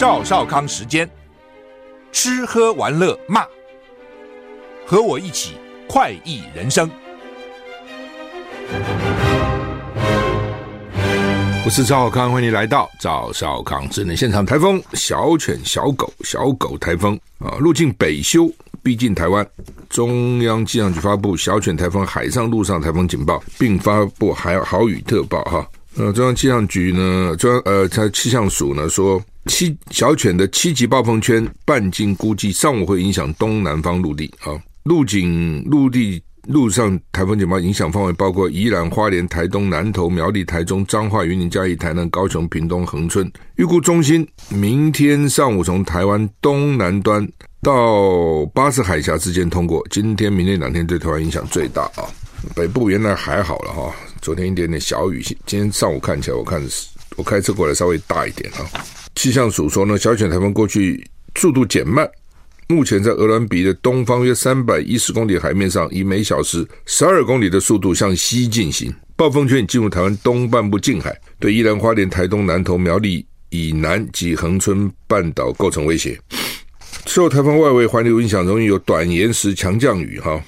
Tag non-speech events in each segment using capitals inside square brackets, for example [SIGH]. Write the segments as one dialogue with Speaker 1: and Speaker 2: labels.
Speaker 1: 赵少康时间，吃喝玩乐骂，和我一起快意人生。我是赵少康，欢迎来到赵少康智能现场。台风小犬、小狗、小狗台风啊，入境北修，逼近台湾。中央气象局发布小犬台风海上、陆上台风警报，并发布海豪雨特报哈。呃，中央气象局呢，中央呃，它气象署呢说，七小犬的七级暴风圈半径估计上午会影响东南方陆地啊，陆警陆地陆上台风警报影响范围包括宜兰、花莲、台东、南投、苗栗、台中、彰化、云林、嘉义、台南、高雄、屏东、恒春。预估中心明天上午从台湾东南端到巴士海峡之间通过，今天、明天两天对台湾影响最大啊。北部原来还好了哈。昨天一点点小雨，今天上午看起来，我看我开车过来稍微大一点啊。气象署说呢，小犬台风过去速度减慢，目前在鹅銮鼻的东方约三百一十公里海面上，以每小时十二公里的速度向西进行。暴风圈已进入台湾东半部近海，对宜兰花莲、台东、南投、苗栗以南及恒春半岛构成威胁。受台风外围环流影响，容易有短延时强降雨哈。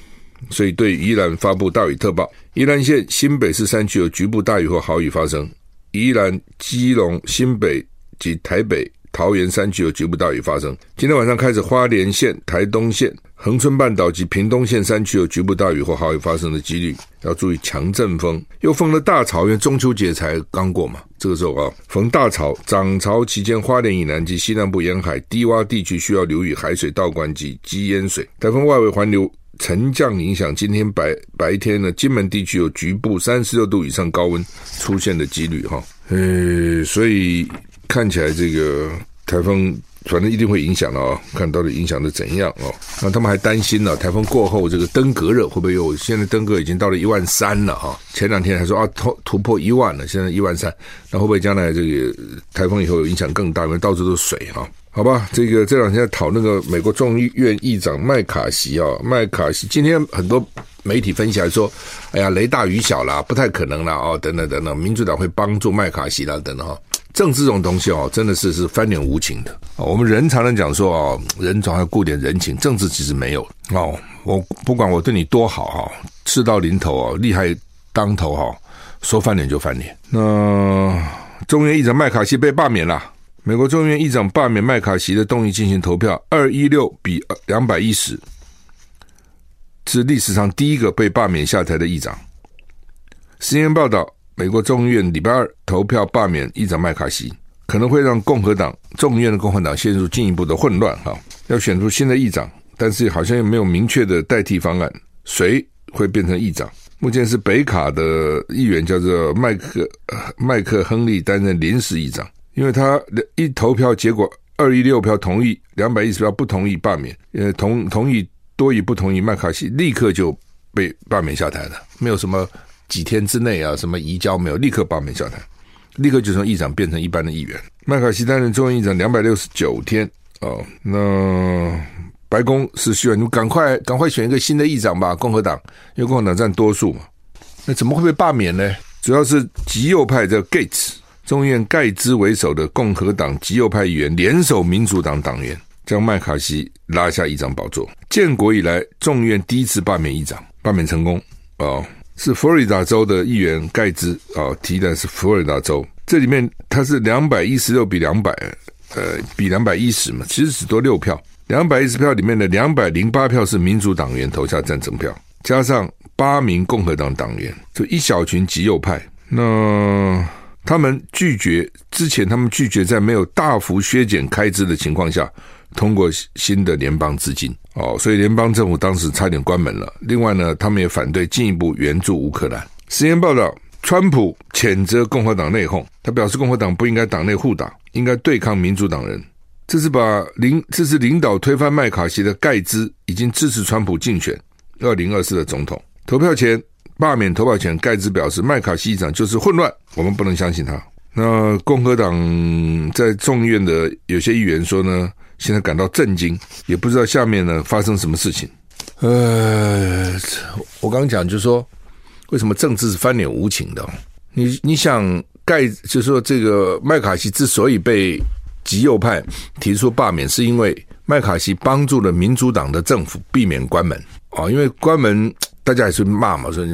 Speaker 1: 所以对宜兰发布大雨特报，宜兰县新北市山区有局部大雨或豪雨发生，宜兰、基隆、新北及台北、桃园山区有局部大雨发生。今天晚上开始，花莲县、台东县、恒春半岛及屏东县山区有局部大雨或豪雨发生的几率，要注意强阵风。又逢了大潮，因为中秋节才刚过嘛，这个时候啊，逢大潮，涨潮期间，花莲以南及西南部沿海低洼地区需要留意海水倒灌及积淹水。台风外围环流。沉降影响，今天白白天呢，金门地区有局部三十六度以上高温出现的几率哈，呃，所以看起来这个台风反正一定会影响了啊，看到底影响的怎样哦？那他们还担心呢，台风过后这个登革热会不会又？现在登革已经到了一万三了哈，前两天还说啊突突破一万了，现在一万三，那会不会将来这个台风以后影响更大？因为到处都是水哈。好吧，这个这两天在讨那个美国众议院议长麦卡锡啊，麦卡锡今天很多媒体分析来说，哎呀，雷大雨小啦，不太可能啦，哦，等等等等，民主党会帮助麦卡锡啦，等等哈，政治这种东西哦，真的是是翻脸无情的。我们人常常讲说哦，人总要顾点人情，政治其实没有哦，我不管我对你多好哈，事到临头哦，利害当头哈，说翻脸就翻脸。那众议院议长麦卡锡被罢免了。美国众议院议长罢免麦卡锡的动议进行投票，二一六比两百一十，是历史上第一个被罢免下台的议长。CNN 报道，美国众议院礼拜二投票罢免议长麦卡锡，可能会让共和党众议院的共和党陷入进一步的混乱。哈，要选出新的议长，但是好像又没有明确的代替方案，谁会变成议长？目前是北卡的议员叫做麦克麦克亨利担任临时议长。因为他一投票结果二一六票同意，两百一十票不同意罢免，呃，同同意多于不同意，麦卡锡立刻就被罢免下台了，没有什么几天之内啊，什么移交没有，立刻罢免下台，立刻就从议长变成一般的议员。麦卡锡担任众议议长两百六十九天哦，那白宫是需要你们赶快赶快选一个新的议长吧，共和党，因为共和党占多数嘛，那怎么会被罢免呢？主要是极右派这 Gates。众议院盖兹为首的共和党极右派议员联手民主党党员，将麦卡锡拉下议长宝座。建国以来，众议院第一次罢免议长，罢免成功。哦，是佛罗里达州的议员盖兹哦，提的是佛罗里达州。这里面他是两百一十六比两百，呃，比两百一十嘛，其实只多六票。两百一十票里面的两百零八票是民主党员投下赞成票，加上八名共和党党员，就一小群极右派。那。他们拒绝之前，他们拒绝在没有大幅削减开支的情况下通过新的联邦资金哦，所以联邦政府当时差点关门了。另外呢，他们也反对进一步援助乌克兰。实验报道，川普谴责共和党内讧，他表示共和党不应该党内互打，应该对抗民主党人。这是把领这是领导推翻麦卡锡的盖兹已经支持川普竞选二零二四的总统。投票前。罢免投票前，盖茨表示麦卡锡议长就是混乱，我们不能相信他。那共和党在众议院的有些议员说呢，现在感到震惊，也不知道下面呢发生什么事情。呃，我刚讲就是说，为什么政治是翻脸无情的？你你想盖，就是说这个麦卡锡之所以被极右派提出罢免，是因为麦卡锡帮助了民主党的政府避免关门啊，因为关门大家也是骂嘛，说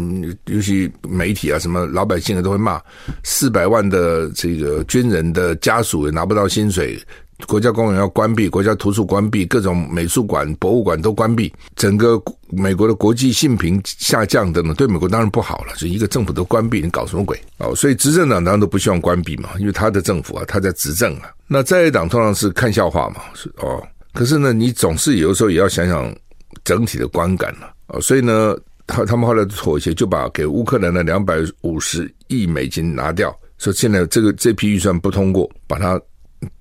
Speaker 1: 尤其媒体啊，什么老百姓啊都会骂，四百万的这个军人的家属也拿不到薪水。国家公园要关闭，国家图书关闭，各种美术馆、博物馆都关闭，整个美国的国际信评下降等等，对美国当然不好了。就一个政府都关闭，你搞什么鬼？哦，所以执政党当然都不希望关闭嘛，因为他的政府啊，他在执政啊。那在野党通常是看笑话嘛，是哦。可是呢，你总是有的时候也要想想整体的观感了哦。所以呢，他他们后来妥协，就把给乌克兰的两百五十亿美金拿掉，说现在这个这批预算不通过，把它。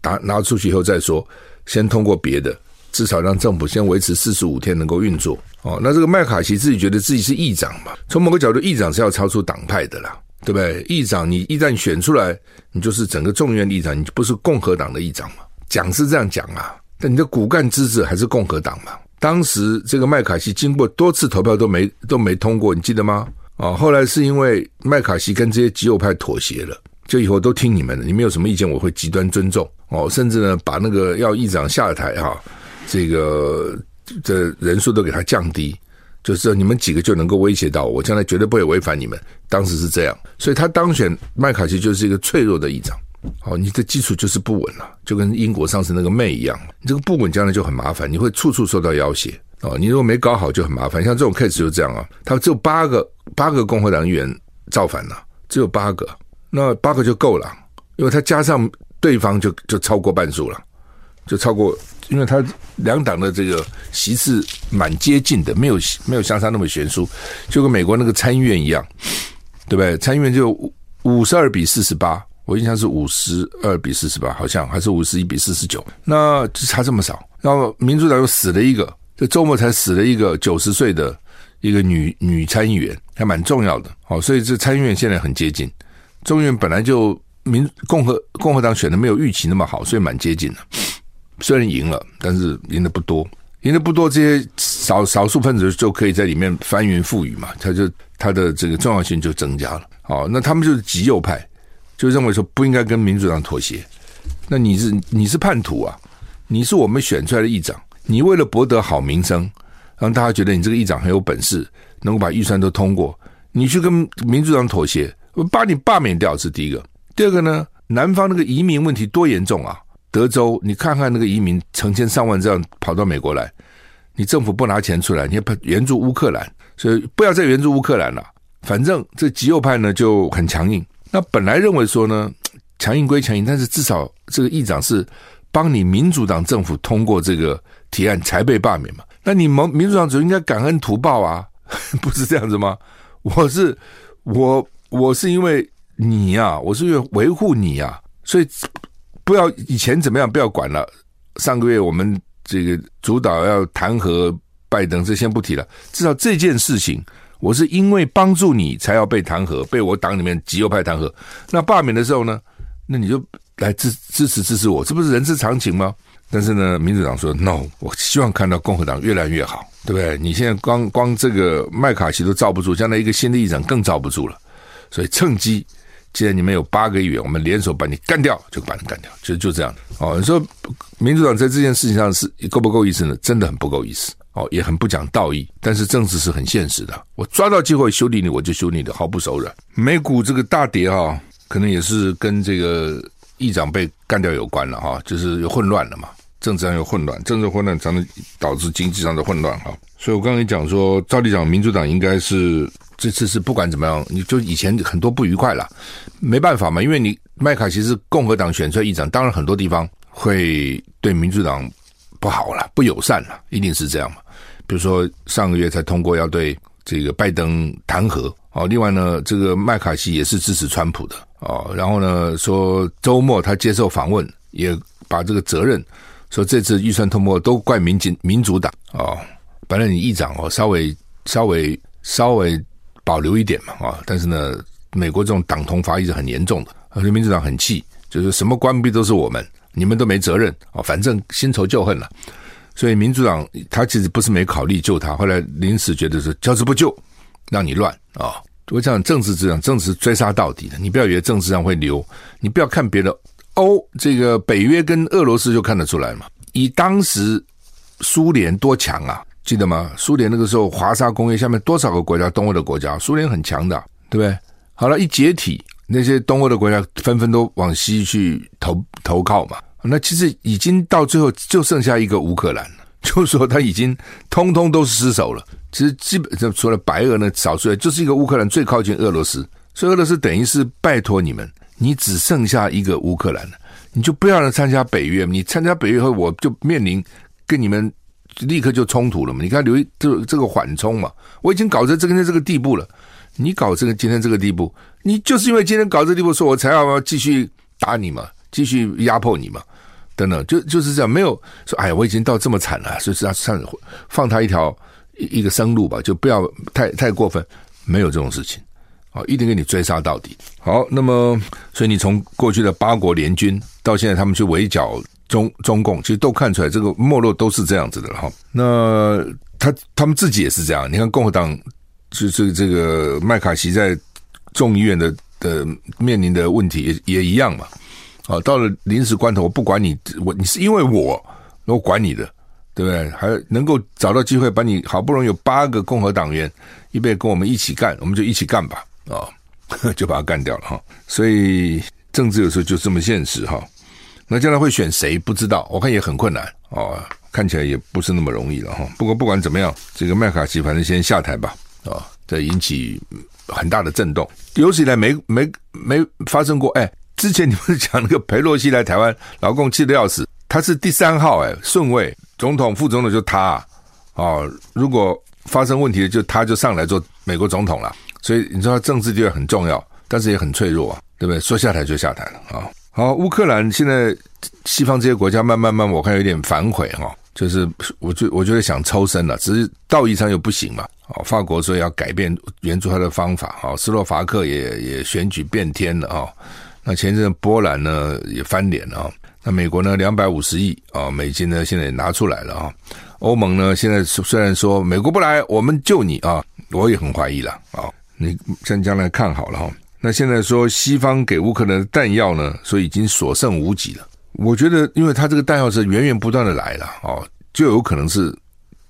Speaker 1: 拿拿出去以后再说，先通过别的，至少让政府先维持四十五天能够运作哦。那这个麦卡锡自己觉得自己是议长嘛，从某个角度，议长是要超出党派的啦，对不对？议长你一旦选出来，你就是整个众院议长，你就不是共和党的议长嘛？讲是这样讲啊，但你的骨干支持还是共和党嘛？当时这个麦卡锡经过多次投票都没都没通过，你记得吗？啊、哦，后来是因为麦卡锡跟这些极右派妥协了。就以后都听你们的，你们有什么意见，我会极端尊重哦。甚至呢，把那个要议长下台哈，这个的人数都给他降低，就是你们几个就能够威胁到我，我将来绝对不会违反你们。当时是这样，所以他当选麦卡锡就是一个脆弱的议长。哦，你的基础就是不稳了，就跟英国上次那个妹一样，你这个不稳将来就很麻烦，你会处处受到要挟哦。你如果没搞好就很麻烦，像这种 case 就这样啊，他只有八个八个共和党议员造反了，只有八个。那八个就够了，因为他加上对方就就超过半数了，就超过，因为他两党的这个席次蛮接近的，没有没有相差那么悬殊，就跟美国那个参议院一样，对不对？参议院就五十二比四十八，我印象是五十二比四十八，好像还是五十一比四十九，那就差这么少。然后民主党又死了一个，这周末才死了一个九十岁的一个女女参议员，还蛮重要的。好，所以这参议院现在很接近。众议院本来就民共和共和党选的没有预期那么好，所以蛮接近的。虽然赢了，但是赢的不多，赢的不多，这些少少数分子就可以在里面翻云覆雨嘛，他就他的这个重要性就增加了。好，那他们就是极右派，就认为说不应该跟民主党妥协。那你是你是叛徒啊？你是我们选出来的议长，你为了博得好名声，让大家觉得你这个议长很有本事，能够把预算都通过，你去跟民主党妥协。把你罢免掉是第一个，第二个呢？南方那个移民问题多严重啊！德州，你看看那个移民成千上万这样跑到美国来，你政府不拿钱出来，你要援助乌克兰，所以不要再援助乌克兰了。反正这极右派呢就很强硬。那本来认为说呢，强硬归强硬，但是至少这个议长是帮你民主党政府通过这个提案才被罢免嘛。那你们民主党就应该感恩图报啊，[LAUGHS] 不是这样子吗？我是我。我是因为你呀、啊，我是因为维护你呀、啊，所以不要以前怎么样，不要管了。上个月我们这个主导要弹劾拜登，这先不提了。至少这件事情，我是因为帮助你才要被弹劾，被我党里面极右派弹劾。那罢免的时候呢，那你就来支支持支持我，这不是人之常情吗？但是呢，民主党说 no，我希望看到共和党越来越好，对不对？你现在光光这个麦卡锡都罩不住，将来一个新的议长更罩不住了。所以趁机，既然你们有八个议员，我们联手把你干掉，就把你干掉，就就这样。哦，你说民主党在这件事情上是够不够意思呢？真的很不够意思。哦，也很不讲道义。但是政治是很现实的，我抓到机会修理你，我就修理你，毫不手软。美股这个大跌哈、可能也是跟这个议长被干掉有关了哈、就是有混乱了嘛，政治上有混乱，政治混乱才能导致经济上的混乱哈、所以我刚才讲说，照理讲，民主党应该是。这次是不管怎么样，你就以前很多不愉快了，没办法嘛，因为你麦卡锡是共和党选出来议长，当然很多地方会对民主党不好了，不友善了，一定是这样嘛。比如说上个月才通过要对这个拜登弹劾哦，另外呢，这个麦卡锡也是支持川普的哦，然后呢说周末他接受访问，也把这个责任说这次预算通过都怪民进民主党哦，本来你议长哦稍微稍微稍微。保留一点嘛啊！但是呢，美国这种党同伐异是很严重的，而且民主党很气，就是什么关闭都是我们，你们都没责任啊！反正新仇旧恨了，所以民主党他其实不是没考虑救他，后来临时觉得是交之不救，让你乱啊！我讲政治这样，政治追杀到底的，你不要以为政治上会留，你不要看别的欧这个北约跟俄罗斯就看得出来嘛。以当时苏联多强啊，记得吗？苏联那个时候华沙工业下面多少个国家，东欧的国家，苏联很强的，对不对？好了，一解体，那些东欧的国家纷纷都往西去投投靠嘛。那其实已经到最后就剩下一个乌克兰了，[LAUGHS] 就是说他已经通通都失守了。其实基本上除了白俄呢，少数就是一个乌克兰最靠近俄罗斯，所以俄罗斯等于是拜托你们，你只剩下一个乌克兰了。你就不要来参加北约，你参加北约后，我就面临跟你们立刻就冲突了嘛。你看留这这个缓冲嘛，我已经搞成今天这个地步了，你搞这个今天这个地步，你就是因为今天搞这个地步，说我才要继续打你嘛，继续压迫你嘛，等等，就就是这样，没有说哎呀，我已经到这么惨了，所以是要放放他一条一一个生路吧，就不要太太过分，没有这种事情。一定给你追杀到底。好，那么，所以你从过去的八国联军到现在他们去围剿中中共，其实都看出来这个没落都是这样子的哈。那他他们自己也是这样。你看共和党，就是这个麦卡锡在众议院的的面临的问题也也一样嘛。啊，到了临时关头，我不管你，我你是因为我我管你的，对不对？还能够找到机会把你好不容易有八个共和党员预备跟我们一起干，我们就一起干吧。啊、[LAUGHS] 就把他干掉了哈，所以政治有时候就这么现实哈。那将来会选谁不知道，我看也很困难、哦，看起来也不是那么容易了哈。不过不管怎么样，这个麦卡锡反正先下台吧啊、哦，这引起很大的震动，有史以来没没没发生过。哎，之前你不是讲那个裴洛西来台湾，老共气得要死，他是第三号哎，顺位总统副总统就他啊、如果发生问题就他就上来做美国总统了。所以你知道政治地位很重要，但是也很脆弱啊，对不对？说下台就下台了啊。好，乌克兰现在西方这些国家慢慢慢，我看有点反悔哈，就是我就我觉得想抽身了，只是道义上又不行嘛。啊，法国说要改变援助他的方法哦，斯洛伐克也也选举变天了啊。那前阵波兰呢也翻脸了啊。那美国呢两百五十亿啊美金呢现在也拿出来了啊。欧盟呢现在虽然说美国不来，我们救你啊，我也很怀疑了啊。你将将来看好了哈，那现在说西方给乌克兰的弹药呢，说已经所剩无几了。我觉得，因为他这个弹药是源源不断的来了哦，就有可能是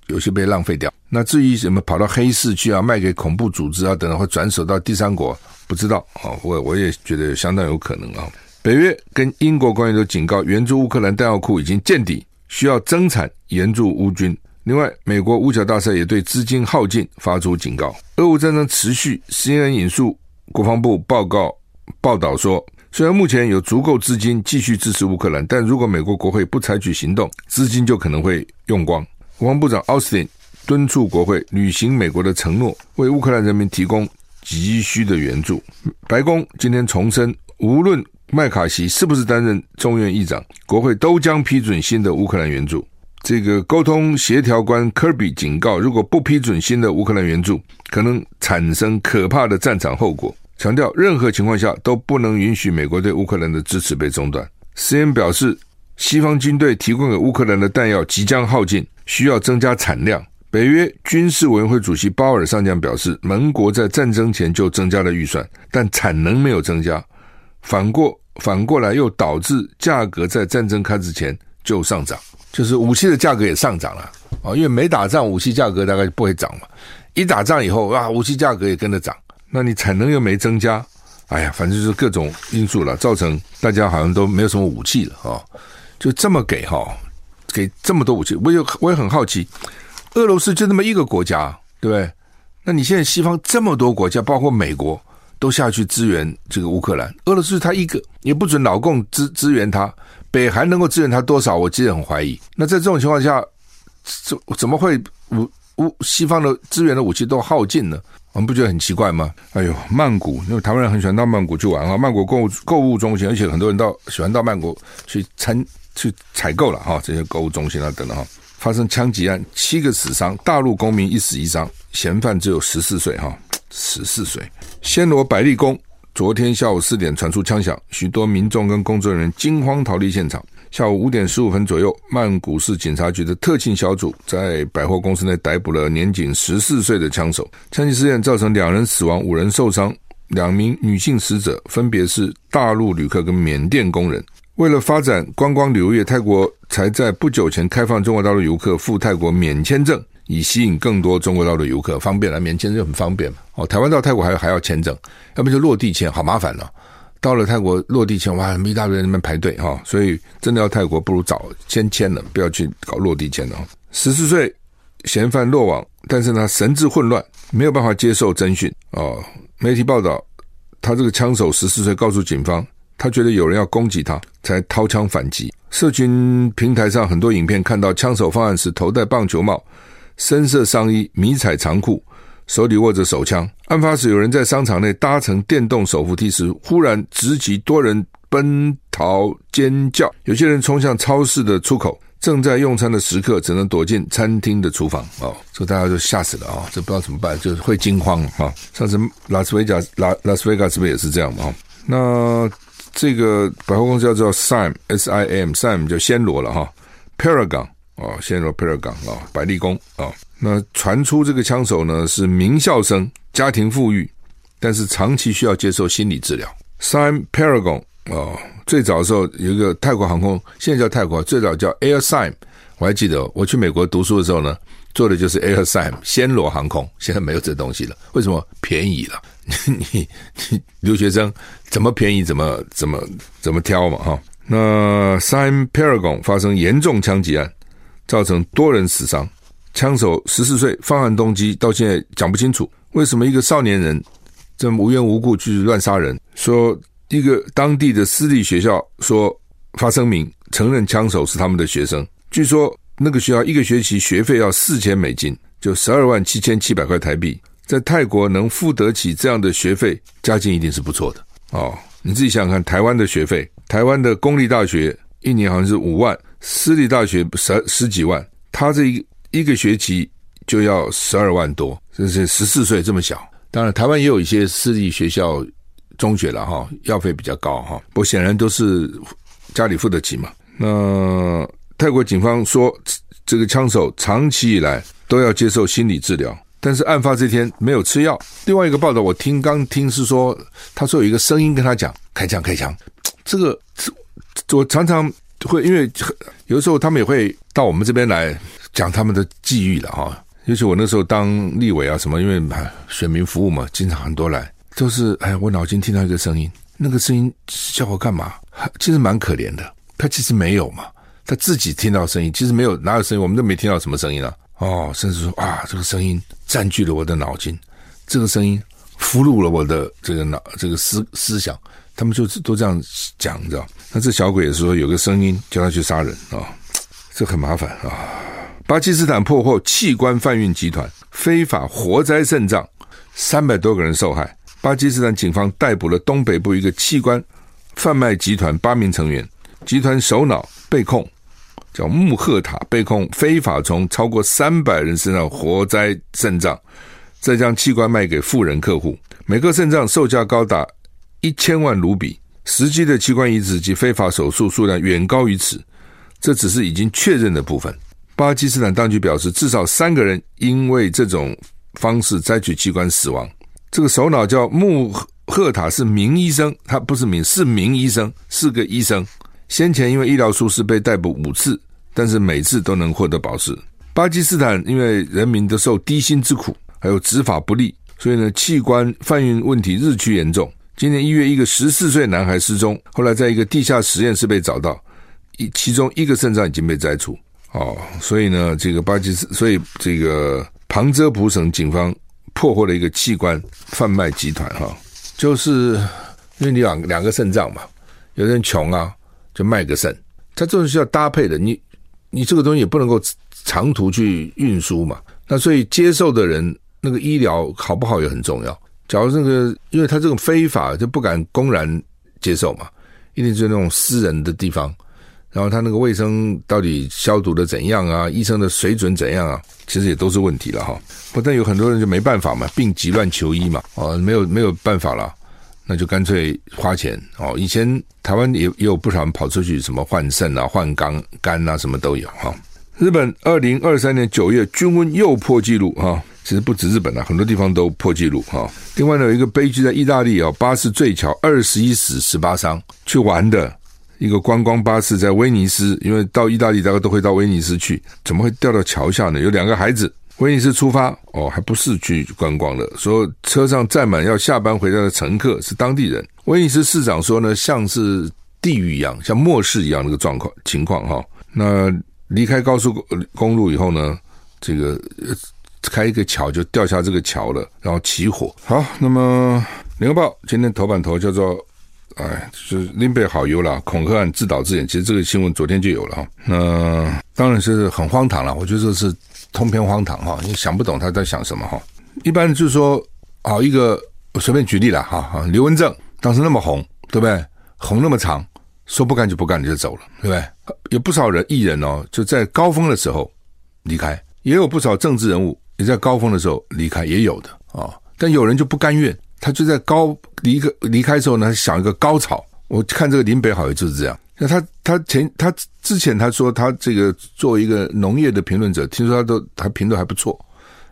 Speaker 1: 有些被浪费掉。那至于什么跑到黑市去啊，卖给恐怖组织啊等等，会转手到第三国，不知道啊。我我也觉得相当有可能啊。北约跟英国官员都警告，援助乌克兰弹药库已经见底，需要增产援助乌军。另外，美国五角大厦也对资金耗尽发出警告。俄乌战争持续，CNN 引述国防部报告报道说，虽然目前有足够资金继续支持乌克兰，但如果美国国会不采取行动，资金就可能会用光。国防部长奥斯汀敦促国会履行美国的承诺，为乌克兰人民提供急需的援助。白宫今天重申，无论麦卡锡是不是担任众院议长，国会都将批准新的乌克兰援助。这个沟通协调官科比警告，如果不批准新的乌克兰援助，可能产生可怕的战场后果。强调任何情况下都不能允许美国对乌克兰的支持被中断。CNN 表示，西方军队提供给乌克兰的弹药即将耗尽，需要增加产量。北约军事委员会主席鲍尔上将表示，盟国在战争前就增加了预算，但产能没有增加，反过反过来又导致价格在战争开始前就上涨。就是武器的价格也上涨了啊，因为没打仗，武器价格大概就不会涨嘛。一打仗以后啊，武器价格也跟着涨，那你产能又没增加，哎呀，反正就是各种因素了，造成大家好像都没有什么武器了啊。就这么给哈，给这么多武器，我也我也很好奇，俄罗斯就那么一个国家，对不对？那你现在西方这么多国家，包括美国，都下去支援这个乌克兰，俄罗斯他一个也不准老共支支援他。北韩能够支援他多少？我其实很怀疑。那在这种情况下，怎怎么会武武西方的资源的武器都耗尽呢？我们不觉得很奇怪吗？哎呦，曼谷，因为台湾人很喜欢到曼谷去玩啊，曼谷购物购物中心，而且很多人到喜欢到曼谷去参去采购了哈，这些购物中心啊等等哈，发生枪击案，七个死伤，大陆公民一死一伤，嫌犯只有十四岁哈，十四岁，暹罗百丽宫。昨天下午四点传出枪响，许多民众跟工作人员惊慌逃离现场。下午五点十五分左右，曼谷市警察局的特勤小组在百货公司内逮捕了年仅十四岁的枪手。枪击事件造成两人死亡、五人受伤，两名女性死者分别是大陆旅客跟缅甸工人。为了发展观光旅游业，泰国才在不久前开放中国大陆游客赴泰国免签证，以吸引更多中国大陆游客，方便了，免签证很方便哦，台湾到泰国还还要签证，要不就落地签，好麻烦了。到了泰国落地签，哇，一大堆人那边排队哈，所以真的要泰国，不如早先签了，不要去搞落地签了。十四岁嫌犯落网，但是呢，神志混乱，没有办法接受侦讯哦。媒体报道，他这个枪手十四岁，告诉警方。他觉得有人要攻击他，才掏枪反击。社群平台上很多影片看到枪手犯案时头戴棒球帽、深色上衣、迷彩长裤，手里握着手枪。案发时有人在商场内搭乘电动手扶梯时，忽然直击多人奔逃尖叫。有些人冲向超市的出口，正在用餐的食客只能躲进餐厅的厨房。哦，这大家就吓死了啊、哦！这不知道怎么办，就是会惊慌啊、哦。上次拉斯维加拉拉斯维加是不是也是这样嘛？那。这个百货公司叫做 Sim S I M Sim，就暹罗了哈，Paragon 哦，暹罗 Paragon 啊，百丽宫啊。那传出这个枪手呢是名校生，家庭富裕，但是长期需要接受心理治疗。Siam Paragon 哦，最早的时候有一个泰国航空，现在叫泰国，最早叫 Air Siam，我还记得我去美国读书的时候呢，做的就是 Air Siam 暹罗航空，现在没有这东西了，为什么？便宜了。[LAUGHS] 你你留学生怎么便宜怎么怎么怎么挑嘛哈？那 Siam Paragon 发生严重枪击案，造成多人死伤，枪手十四岁，犯案动机到现在讲不清楚。为什么一个少年人这么无缘无故去乱杀人？说一个当地的私立学校说发声明承认枪手是他们的学生。据说那个学校一个学期学费要四千美金，就十二万七千七百块台币。在泰国能付得起这样的学费，家境一定是不错的哦。你自己想想看，台湾的学费，台湾的公立大学一年好像是五万，私立大学十十几万，他这一一个学期就要十二万多，这是十四岁这么小。当然，台湾也有一些私立学校中学了哈，药费比较高哈，不过显然都是家里付得起嘛。那泰国警方说，这个枪手长期以来都要接受心理治疗。但是案发这天没有吃药。另外一个报道，我听刚听是说，他说有一个声音跟他讲开枪开枪。这个我常常会因为有的时候他们也会到我们这边来讲他们的际遇了哈。尤其我那时候当立委啊什么，因为选民服务嘛，经常很多来，都是哎，我脑筋听到一个声音，那个声音叫我干嘛？其实蛮可怜的，他其实没有嘛，他自己听到声音，其实没有哪有声音，我们都没听到什么声音啊。哦，甚至说啊，这个声音占据了我的脑筋，这个声音俘虏了我的这个脑这个思思想，他们就是都这样讲，你知道？那这小鬼也是说有个声音叫他去杀人啊、这很麻烦啊、巴基斯坦破获器官贩运集团，非法活摘肾脏，三百多个人受害。巴基斯坦警方逮捕了东北部一个器官贩卖集团八名成员，集团首脑被控。叫穆赫塔被控非法从超过三百人身上活摘肾脏，再将器官卖给富人客户，每个肾脏售价高达一千万卢比。实际的器官移植及非法手术数量远高于此，这只是已经确认的部分。巴基斯坦当局表示，至少三个人因为这种方式摘取器官死亡。这个首脑叫穆赫塔，是名医生，他不是名，是名医生，是个医生。先前因为医疗疏失被逮捕五次。但是每次都能获得保释。巴基斯坦因为人民都受低薪之苦，还有执法不力，所以呢，器官贩运问题日趋严重。今年一月，一个十四岁男孩失踪，后来在一个地下实验室被找到，一其中一个肾脏已经被摘除。哦，所以呢，这个巴基斯，所以这个旁遮普省警方破获了一个器官贩卖集团，哈，就是因为你两两个肾脏嘛，有人穷啊，就卖个肾，他这种是要搭配的，你。你这个东西也不能够长途去运输嘛，那所以接受的人那个医疗好不好也很重要。假如这个，因为他这种非法就不敢公然接受嘛，一定是那种私人的地方，然后他那个卫生到底消毒的怎样啊，医生的水准怎样啊，其实也都是问题了哈。不但有很多人就没办法嘛，病急乱求医嘛，哦，没有没有办法了。那就干脆花钱哦。以前台湾也也有不少人跑出去，什么换肾啊、换肝肝啊，什么都有哈。日本二零二三年九月均温又破纪录哈，其实不止日本啊，很多地方都破纪录哈。另外呢，有一个悲剧在意大利啊，巴士坠桥，二十一死十八伤，去玩的一个观光巴士在威尼斯，因为到意大利大家都会到威尼斯去，怎么会掉到桥下呢？有两个孩子，威尼斯出发哦，还不是去观光的，说车上载满要下班回家的乘客是当地人。威尼斯市长说呢，像是地狱一样，像末世一样那个状况情况哈。那离开高速公路以后呢，这个开一个桥就掉下这个桥了，然后起火。好，那么《联合报》今天头版头叫做。哎，就是林北好油了，恐吓案自导自演。其实这个新闻昨天就有了哈。那当然是很荒唐了，我觉得这是通篇荒唐哈，你想不懂他在想什么哈。一般就是说，啊，一个我随便举例了哈哈，刘文正当时那么红，对不对？红那么长，说不干就不干，你就走了，对不对？有不少人艺人哦，就在高峰的时候离开，也有不少政治人物也在高峰的时候离开，也有的啊。但有人就不甘愿。他就在高离个离开之后呢，想一个高潮。我看这个林北好像就是这样。那他他前他之前他说他这个作为一个农业的评论者，听说他都他评论还不错，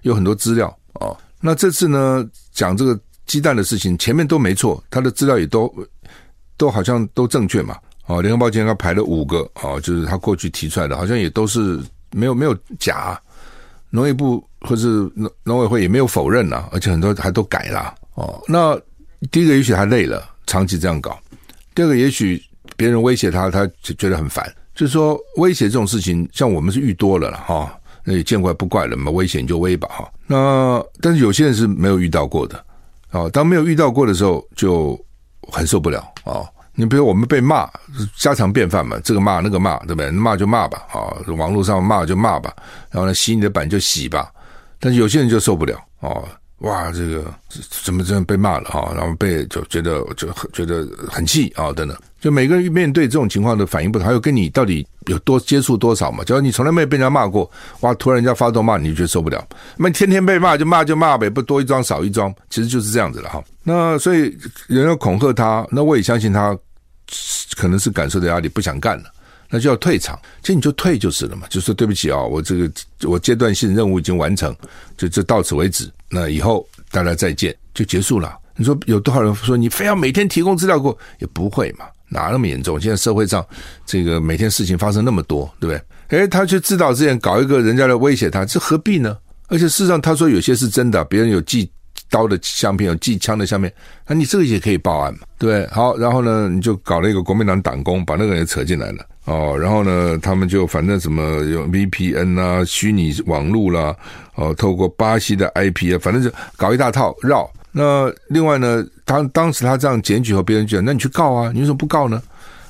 Speaker 1: 有很多资料哦。那这次呢讲这个鸡蛋的事情，前面都没错，他的资料也都都好像都正确嘛。哦，联合报今天他排了五个哦，就是他过去提出来的，好像也都是没有没有假。农业部或是农农委会也没有否认呐，而且很多还都改了。哦，那第一个也许他累了，长期这样搞；第二个也许别人威胁他，他就觉得很烦。就是说威胁这种事情，像我们是遇多了了哈，那也见怪不怪了嘛。威胁你就威吧哈。那但是有些人是没有遇到过的，哦，当没有遇到过的时候，就很受不了哦。你比如我们被骂，家常便饭嘛，这个骂那个骂，对不对？骂就骂吧，啊，网络上骂就骂吧，然后呢，洗你的版就洗吧。但是有些人就受不了哦。哇，这个怎么这样被骂了哈？然后被就觉得就觉得很气啊，等等。就每个人面对这种情况的反应不同，还有跟你到底有多接触多少嘛？假如你从来没有被人家骂过，哇，突然人家发动骂你，就受不了。那天天被骂就骂就骂呗，不多一桩少一桩，其实就是这样子了哈。那所以人要恐吓他，那我也相信他可能是感受的压力，不想干了。那就要退场，其实你就退就是了嘛，就说对不起啊，我这个我阶段性任务已经完成，就就到此为止。那以后大家再见，就结束了。你说有多少人说你非要每天提供资料过，也不会嘛，哪那么严重？现在社会上这个每天事情发生那么多，对不对？诶，他去自导自演搞一个人家来威胁他，这何必呢？而且事实上他说有些是真的，别人有寄刀的相片，有寄枪的相片，那你这个也可以报案嘛，对？好，然后呢，你就搞了一个国民党党工，把那个人扯进来了。哦，然后呢，他们就反正什么用 VPN 啊、虚拟网络啦，哦，透过巴西的 IP 啊，反正就搞一大套绕。那另外呢，他当时他这样检举和，别人讲，那你去告啊，你为什么不告呢？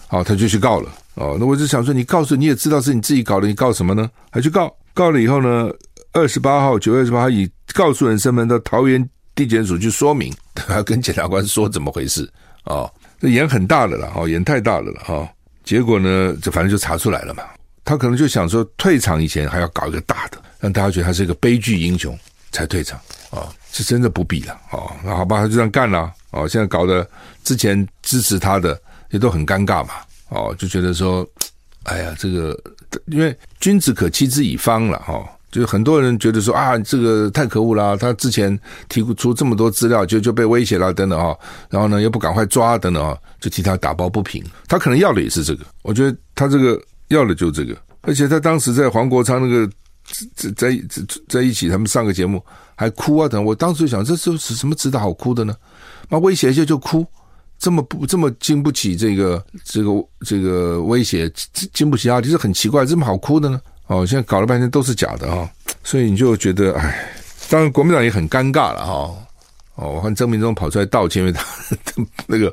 Speaker 1: 好，他就去告了。哦，那我就想说，你告诉你也知道是你自己搞的，你告什么呢？还去告？告了以后呢，二十八号九月二十八号以告诉人身份到桃园地检署去说明，他 [LAUGHS] 要跟检察官说怎么回事。哦，这眼很大的了，哦，眼太大了了，哈、哦。结果呢，这反正就查出来了嘛。他可能就想说，退场以前还要搞一个大的，让大家觉得他是一个悲剧英雄才退场啊，是真的不必了啊。那好吧，他就这样干了啊。现在搞得之前支持他的也都很尴尬嘛。哦，就觉得说，哎呀，这个因为君子可欺之以方了哈。就很多人觉得说啊，这个太可恶了，他之前提出这么多资料，就就被威胁了等等啊，然后呢又不赶快抓等等啊，就替他打抱不平。他可能要的也是这个，我觉得他这个要的就是这个，而且他当时在黄国昌那个在在在一起，他们上个节目还哭啊等，我当时就想，这是什么值得好哭的呢？那威胁一下就哭，这么不这么经不起这个这个这个威胁，经不起压力，是很奇怪，这么好哭的呢？哦，现在搞了半天都是假的哈、哦，所以你就觉得，哎，当然国民党也很尴尬了哈、哦。我看曾明忠跑出来道歉，因为他那个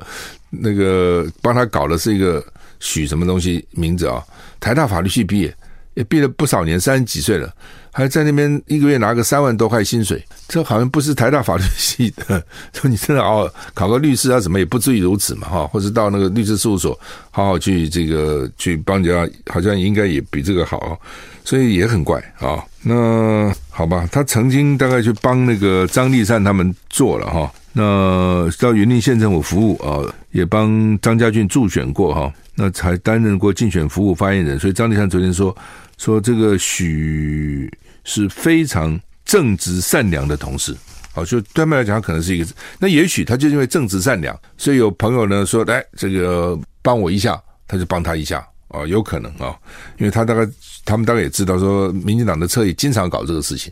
Speaker 1: 那个帮他搞的是一个许什么东西名字啊、台大法律系毕业，也毕了不少年，三十几岁了。还在那边一个月拿个三万多块薪水，这好像不是台大法律系的。说 [LAUGHS] 你真的哦，考个律师啊，怎么也不至于如此嘛，哈，或者到那个律师事务所好好去这个去帮人家，好像应该也比这个好，所以也很怪啊。那好吧，他曾经大概去帮那个张立善他们做了哈，那到云林县政府服务啊，也帮张家俊助选过哈，那才担任过竞选服务发言人，所以张立善昨天说说这个许。是非常正直善良的同事，好，就对他们来讲，他可能是一个。那也许他就因为正直善良，所以有朋友呢说，来这个帮我一下他就帮他一下、哦，有可能啊、哦，因为他大概他们大概也知道说，民进党的侧翼经常搞这个事情，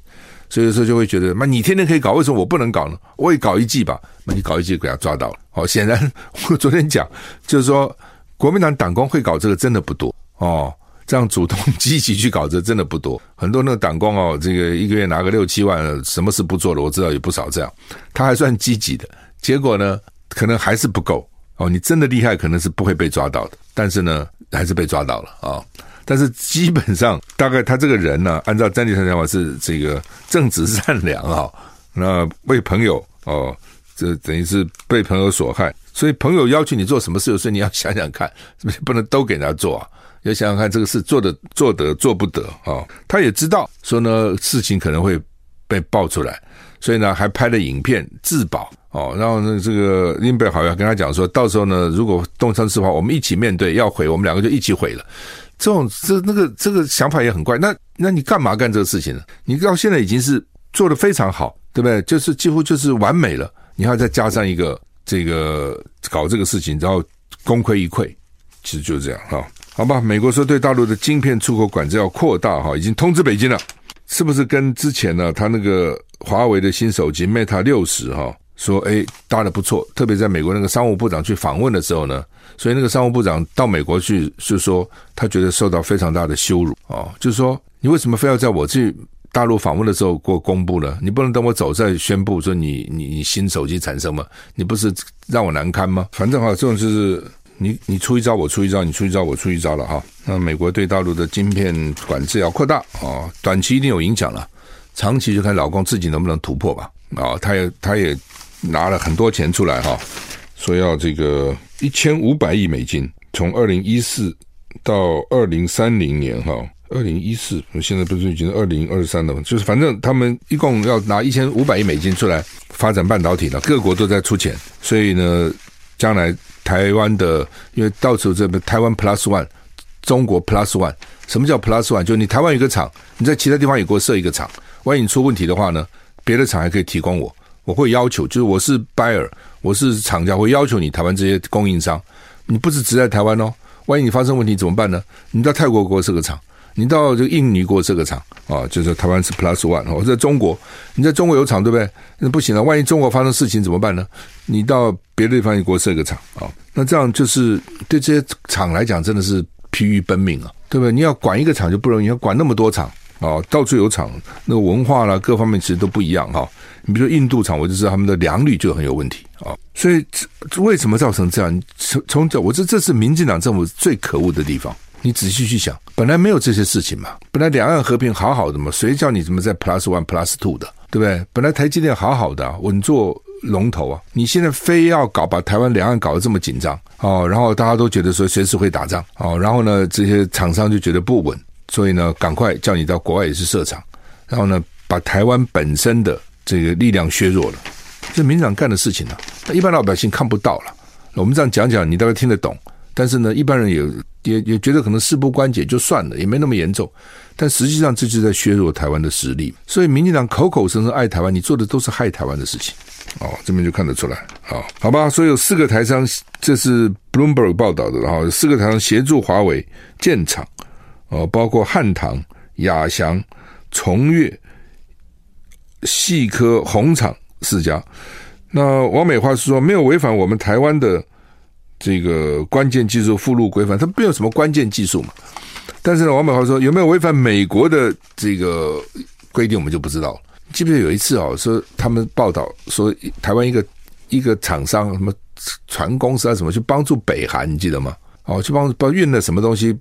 Speaker 1: 所以说就会觉得，那你天天可以搞，为什么我不能搞呢？我也搞一记吧，那你搞一记给他抓到了。好、哦，显然我昨天讲就是说，国民党党工会搞这个真的不多哦。这样主动积极去搞这真的不多，很多那个党工哦，这个一个月拿个六七万，什么事不做了，我知道有不少这样，他还算积极的，结果呢，可能还是不够哦。你真的厉害，可能是不会被抓到的，但是呢，还是被抓到了啊、但是基本上，大概他这个人呢，按照詹立成讲法是这个正直善良啊、哦，那为朋友哦，这等于是被朋友所害，所以朋友要求你做什么事，有时候你要想想看，是不是不能都给人家做啊？要想想看，这个事做得做得做不得啊、哦？他也知道说呢，事情可能会被爆出来，所以呢，还拍了影片自保哦。然后呢，这个林北好像跟他讲说，到时候呢，如果东窗事发，我们一起面对，要毁，我们两个就一起毁了。这种这那个这个想法也很怪。那那你干嘛干这个事情呢？你到现在已经是做得非常好，对不对？就是几乎就是完美了。你还要再加上一个这个搞这个事情，然后功亏一篑，其实就是这样哈。好吧，美国说对大陆的晶片出口管制要扩大哈，已经通知北京了，是不是跟之前呢？他那个华为的新手机 Mate 六十哈，说哎搭的不错，特别在美国那个商务部长去访问的时候呢，所以那个商务部长到美国去就说他觉得受到非常大的羞辱啊，就是说你为什么非要在我去大陆访问的时候给我公布呢？你不能等我走再宣布说你你你新手机产生吗？你不是让我难堪吗？反正哈，这种就是。你你出一招，我出一招，你出一招，我出一招了哈。那美国对大陆的晶片管制要扩大啊，短期一定有影响了，长期就看老公自己能不能突破吧。啊，他也他也拿了很多钱出来哈，说要这个一千五百亿美金，从二零一四到二零三零年哈，二零一四现在不是已经二零二三了吗？就是反正他们一共要拿一千五百亿美金出来发展半导体了，各国都在出钱，所以呢，将来。台湾的，因为到处这边台湾 Plus One，中国 Plus One，什么叫 Plus One？就你台湾有个厂，你在其他地方也给我设一个厂，万一你出问题的话呢，别的厂还可以提供我，我会要求，就是我是 buyer，我是厂家，会要求你台湾这些供应商，你不是只在台湾哦，万一你发生问题怎么办呢？你到泰国给我设个厂。你到这个印尼给我设个厂啊，就是台湾是 Plus One，我在中国，你在中国有厂对不对？那不行了，万一中国发生事情怎么办呢？你到别的地方你给我设个厂啊，那这样就是对这些厂来讲真的是疲于奔命啊，对不对？你要管一个厂就不容易，要管那么多厂啊，到处有厂，那个文化啦各方面其实都不一样哈。你比如说印度厂，我就知道他们的良率就很有问题啊，所以为什么造成这样？从从这，我这这是民进党政府最可恶的地方。你仔细去想，本来没有这些事情嘛，本来两岸和平好好的嘛，谁叫你怎么在 Plus One Plus Two 的，对不对？本来台积电好好的，稳坐龙头啊，你现在非要搞把台湾两岸搞得这么紧张哦，然后大家都觉得说随时会打仗哦，然后呢，这些厂商就觉得不稳，所以呢，赶快叫你到国外也是设厂，然后呢，把台湾本身的这个力量削弱了，这民进党干的事情呢、啊，一般老百姓看不到了，我们这样讲讲，你大概听得懂。但是呢，一般人也也也觉得可能事不关己就算了，也没那么严重。但实际上这就在削弱台湾的实力。所以民进党口口声声爱台湾，你做的都是害台湾的事情。哦，这边就看得出来。好，好吧。所以有四个台商，这是 Bloomberg 报道的。然后四个台商协助华为建厂，哦，包括汉唐、亚翔、崇越、细科、红厂四家。那王美花是说没有违反我们台湾的。这个关键技术附录规范，它没有什么关键技术嘛？但是呢，王美华说有没有违反美国的这个规定，我们就不知道了。记不记得有一次啊、哦，说他们报道说台湾一个一个厂商什么船公司啊什么去帮助北韩，你记得吗？哦，去帮帮运了什么东西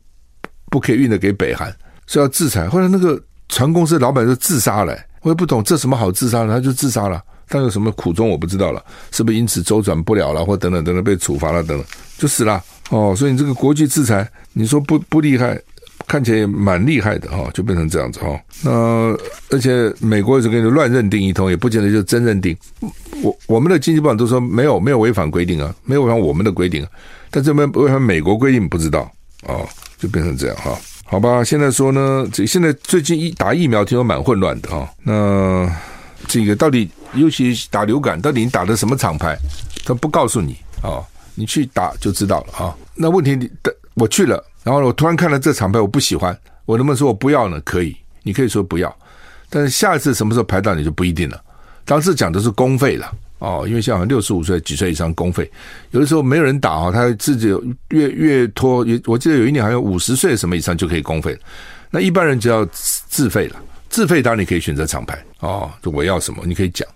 Speaker 1: 不可以运的给北韩，说要制裁。后来那个船公司老板就自杀了，[LAUGHS] 我也不懂这什么好自杀的，他就自杀了。但有什么苦衷我不知道了，是不是因此周转不了了，或等等等等被处罚了等等，就死了哦。所以你这个国际制裁，你说不不厉害，看起来也蛮厉害的哈、哦，就变成这样子哈、哦。那而且美国一直给你乱认定一通，也不见得就真认定。我我们的经济部长都说没有没有违反规定啊，没有违反我们的规定，但这边违反美国规定不知道哦，就变成这样哈、好吧，现在说呢，这现在最近一打疫苗听说蛮混乱的哈、哦。那这个到底？尤其打流感，到底你打的什么厂牌？他不告诉你啊、哦，你去打就知道了啊、那问题，我去了，然后我突然看了这厂牌，我不喜欢，我能不能说我不要呢？可以，你可以说不要，但是下一次什么时候排到你就不一定了。当时讲的是公费了哦，因为像六十五岁几岁以上公费，有的时候没有人打啊，他自己越越拖，我记得有一年好像五十岁什么以上就可以公费，那一般人就要自费了。自费当然你可以选择厂牌哦，就我要什么你可以讲，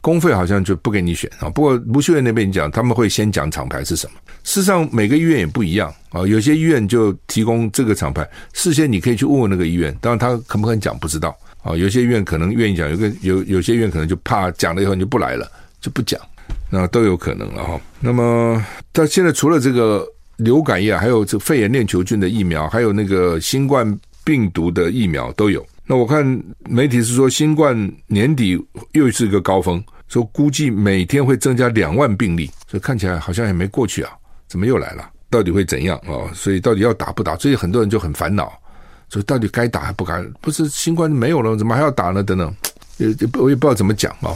Speaker 1: 公费好像就不给你选啊。不过卢秀燕那边讲，他们会先讲厂牌是什么。事实上每个医院也不一样啊，有些医院就提供这个厂牌，事先你可以去问问那个医院，当然他肯不肯讲不知道。啊，有些医院可能愿意讲，有个有有些医院可能就怕讲了以后你就不来了，就不讲，那都有可能了哈。那么，到现在除了这个流感疫，还有这肺炎链球菌的疫苗，还有那个新冠病毒的疫苗都有。那我看媒体是说，新冠年底又是一个高峰，说估计每天会增加两万病例，所以看起来好像也没过去啊，怎么又来了？到底会怎样啊？所以到底要打不打？所以很多人就很烦恼。所以到底该打还不该？不是新冠没有了，怎么还要打呢？等等，[LAUGHS] 也也不我也不知道怎么讲啊，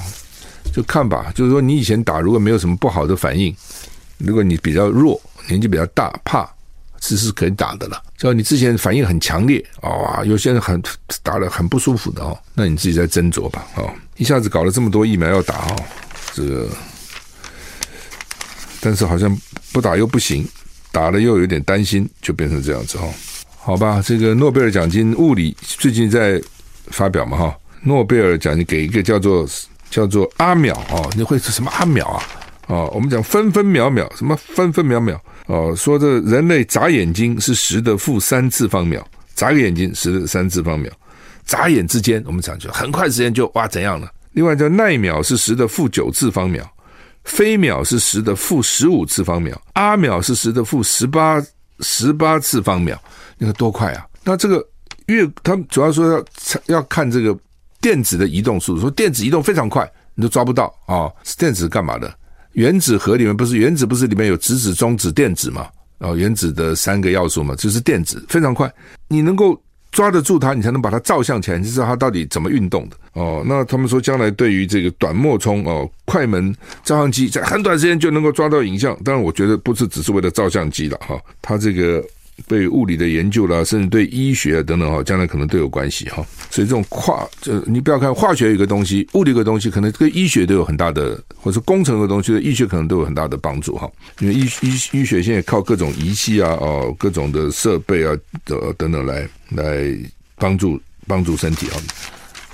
Speaker 1: 就看吧。就是说，你以前打如果没有什么不好的反应，如果你比较弱，年纪比较大，怕，其实是可以打的了。只要你之前反应很强烈啊，有些人很打了很不舒服的哦，那你自己再斟酌吧。哦，一下子搞了这么多疫苗要打哦，这个，但是好像不打又不行，打了又有点担心，就变成这样子哦。好吧，这个诺贝尔奖金物理最近在发表嘛哈，诺贝尔奖金给一个叫做叫做阿秒哦，你会是什么阿秒啊？哦，我们讲分分秒秒，什么分分秒秒哦，说这人类眨眼睛是十的负三次方秒，眨个眼睛十的三次方秒，眨眼之间我们讲就很快时间就哇怎样了？另外叫奈秒是十的负九次方秒，飞秒是十的负十五次方秒，阿秒是十的负十八十八次方秒。你看多快啊！那这个越他们主要说要要看这个电子的移动速度，说电子移动非常快，你都抓不到啊、电子干嘛的？原子核里面不是原子不是里面有质子、中子、电子嘛？哦，原子的三个要素嘛，就是电子非常快，你能够抓得住它，你才能把它照相起来，你知道它到底怎么运动的哦。那他们说将来对于这个短末冲哦快门照相机，在很短时间就能够抓到影像。当然，我觉得不是只是为了照相机了哈，它这个。对物理的研究啦，甚至对医学啊等等哈，将来可能都有关系哈。所以这种跨，就你不要看化学一个东西，物理一个东西，可能跟医学都有很大的，或者工程的东西，医学可能都有很大的帮助哈。因为医医医学现在靠各种仪器啊，哦，各种的设备啊，的等等来来帮助帮助身体啊。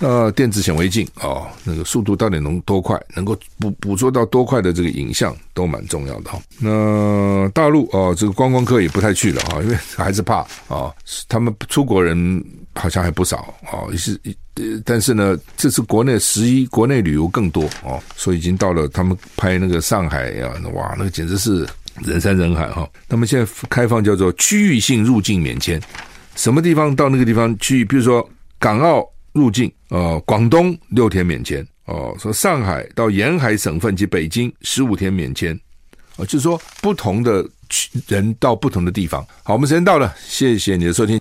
Speaker 1: 那电子显微镜啊，那个速度到底能多快，能够捕捕捉到多快的这个影像，都蛮重要的哈。那大陆哦，这个观光客也不太去了哈，因为还是怕啊。他们出国人好像还不少啊，也是，但是呢，这次国内十一国内旅游更多哦，所以已经到了他们拍那个上海呀，哇，那个简直是人山人海哈。他们现在开放叫做区域性入境免签，什么地方到那个地方去，比如说港澳。入境，呃，广东六天免签，哦，说上海到沿海省份及北京十五天免签，哦，就是说不同的人到不同的地方。好，我们时间到了，谢谢你的收听。